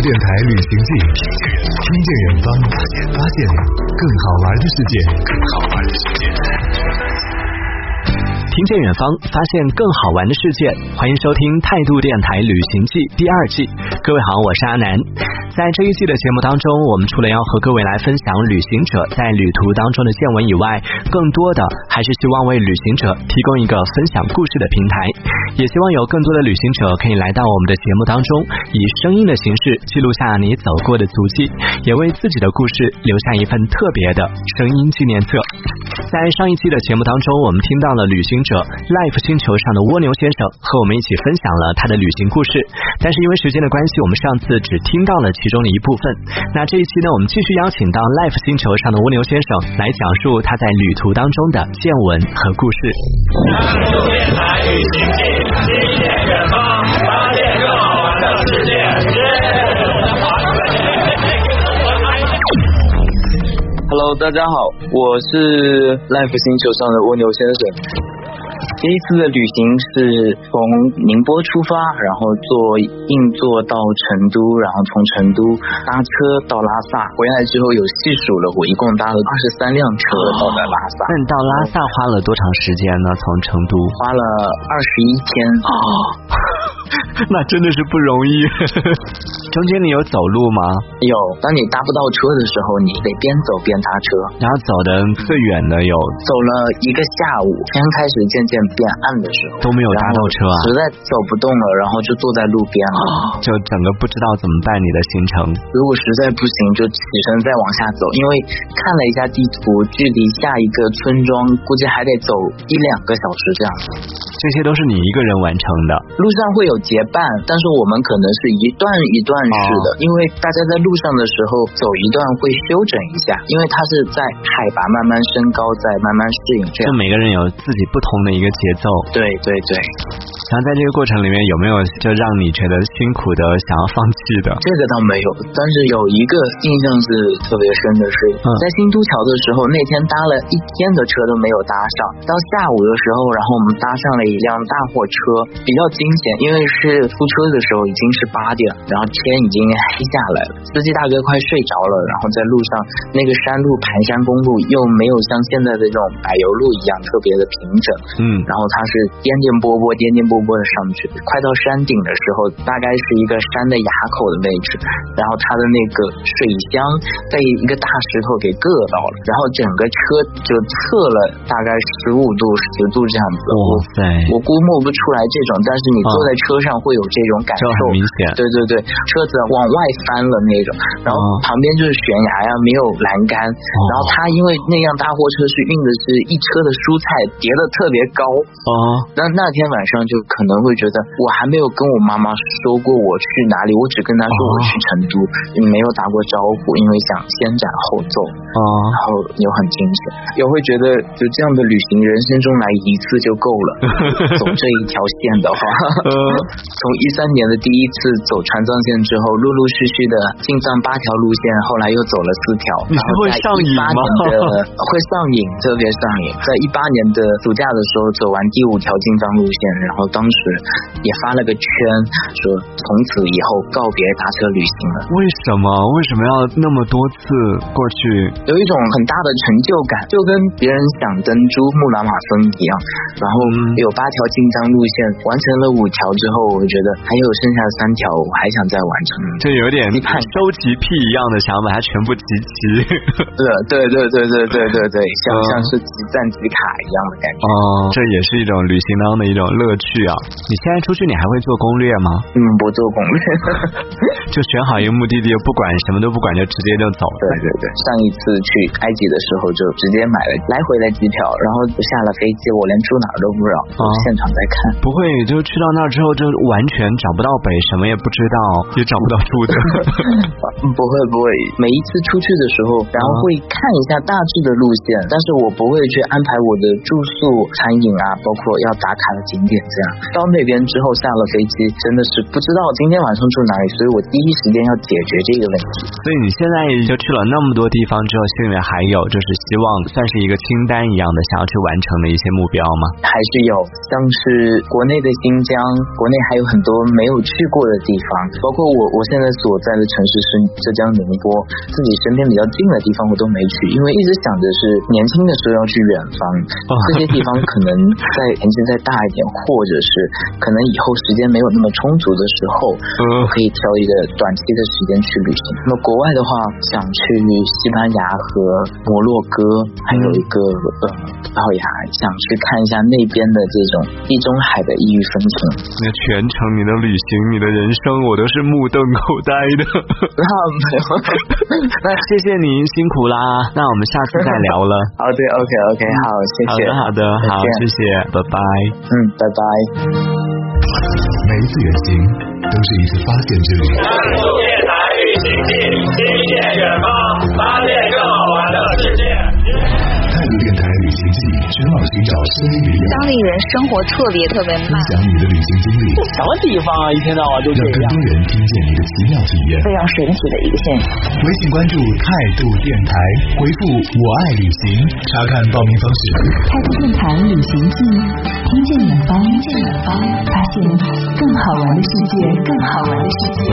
电台旅行记，听见远方，发现更好玩的世界，更好玩的世界。听见远方，发现更好玩的世界。欢迎收听《态度电台旅行记》第二季。各位好，我是阿南。在这一季的节目当中，我们除了要和各位来分享旅行者在旅途当中的见闻以外，更多的还是希望为旅行者提供一个分享故事的平台，也希望有更多的旅行者可以来到我们的节目当中，以声音的形式记录下你走过的足迹，也为自己的故事留下一份特别的声音纪念册。在上一期的节目当中，我们听到了旅行者 Life 星球上的蜗牛先生和我们一起分享了他的旅行故事，但是因为时间的关系，我们上次只听到了其中的一部分。那这一期呢，我们继续邀请到 Life 星球上的蜗牛先生来讲述他在旅途当中的见闻和故事。Hello，大家好，我是 Life 星球上的蜗牛先生。这一次的旅行是从宁波出发，然后坐硬座到成都，然后从成都搭车到拉萨。回来之后有细数了，我一共搭了二十三辆车到的拉萨。那你到拉萨花了多长时间呢？从成都花了二十一天哦，那真的是不容易。中间你有走路吗？有，当你搭不到车的时候，你得边走边搭车。然后走的最远的有走了一个下午，天开始渐渐变暗的时候，都没有搭到车啊，实在走不动了，然后就坐在路边了，就整个不知道怎么办你的行程。如果实在不行，就起身再往下走，因为看了一下地图，距离下一个村庄估计还得走一两个小时这样。这些都是你一个人完成的。路上会有结伴，但是我们可能是一段一段式的，哦、因为大家在路上的时候走一段会休整一下，因为它是在海拔慢慢升高，再慢慢适应。这样，就每个人有自己不同的一个节奏。对对对。然后在这个过程里面，有没有就让你觉得辛苦的想要放弃的？这个倒没有，但是有一个印象是特别深的是，嗯、在新都桥的时候，那天搭了一天的车都没有搭上，到下午的时候，然后我们搭上了一辆大货车，比较惊险，因为是出车的时候已经是八点，然后天已经黑下来了，司机大哥快睡着了，然后在路上那个山路盘山公路又没有像现在的这种柏油路一样特别的平整，嗯，然后它是颠颠簸簸、颠颠簸簸的上去，快到山顶的时候，大概是一个山的垭口的位置，然后它的那个水箱被一个大石头给硌到了，然后整个车就侧了大概十五度、十度这样子。哇塞！我估摸不出来这种，但是你坐在车上会有这种感受，很明显。对对对，车子往外翻了那种，然后旁边就是悬崖呀，没有栏杆，哦、然后它因为那辆大货车是运的是一车的蔬菜，叠的特别高。哦。那那天晚上就可能会觉得，我还没有跟我妈妈说过我去哪里，我只跟她说我去成都，没有打过招呼，因为想先斩后奏。哦。然后又很精神，也会觉得就这样的旅行，人生中来一次就够了。走这一条线的话，从一三年的第一次走川藏线之后，陆陆续续的进藏八条路线，后来又走了四条。你会上瘾吗？会上瘾，特别上瘾。在一八年的暑假的时候，走完第五条进藏路线，然后当时也发了个圈，说从此以后告别搭车旅行了。为什么？为什么要那么多次过去？有一种很大的成就感，就跟别人想登珠穆朗玛峰一样。然后有八条进藏路线，完成了五条之后，我觉得还有剩下三条，我还想再完成。就有点收集癖一样的想把它全部集齐。对对对对对对对对，像像是集赞集卡一样的感觉。哦，这也是一种旅行当中的一种乐趣啊！你现在出去，你还会做攻略吗？嗯，不做攻略，就选好一个目的地，不管什么都不管，就直接就走。对对对，上一次去埃及的时候，就直接买了来回的机票，然后下了飞机，我连住哪儿都不知道，哦、现场在看。不会，就去到那儿之后，就完全找不到北，什么也不知道，也找不到住的。不会不会，每一次出去的时候，然后会看一下大致的路线，但是我不会去安排我的住宿、餐饮啊，包括要打卡的景点这样。到那边之后下了飞机，真的是不知道今天晚上住哪里，所以我第一时间要解决这个问题。所以你现在就去了那么多地方之后，心里面还有就是希望算是一个清单一样的想要去完成的一些目标吗？还是有，像是国内的新疆，国内还有很多没有去过的地方，包括我我现在所在的城市是浙江宁波，自己身边比较近的地方我都没去，因为一直想着是年轻的时候要去远方，这些地方可能在年纪再大一点，或者是可能以后时间没有那么充足的时候，嗯可以挑一个短期的时间去旅行。那么国外的话，想去西班牙和摩洛哥，还有一个呃葡萄牙，想去看一下那边的这种地中海的异域风情。那全程你的旅行，你的人生，我都是目瞪口呆的。那 没有，那谢谢您辛苦啦，那我们下次再聊了。哦对，OK OK，好，谢谢，好的好的，好，谢谢，拜拜。嗯，拜拜。每一次远行都是一次发现之旅。态度电台旅行记，听见远方，发现更好玩的世界。态度电台旅行记，全网寻找声音旅游，当地人生活特别特别分慢，享你的旅行经历，这什么地方啊？一天到晚都这样让更多。人听见你的奇妙体验。非常神奇的一个现象。微信关注态度电台，回复“我爱旅行”，查看报名方式。态度电台旅行记，听见远方，听见远方，发现更好玩的世界，更好玩的世界。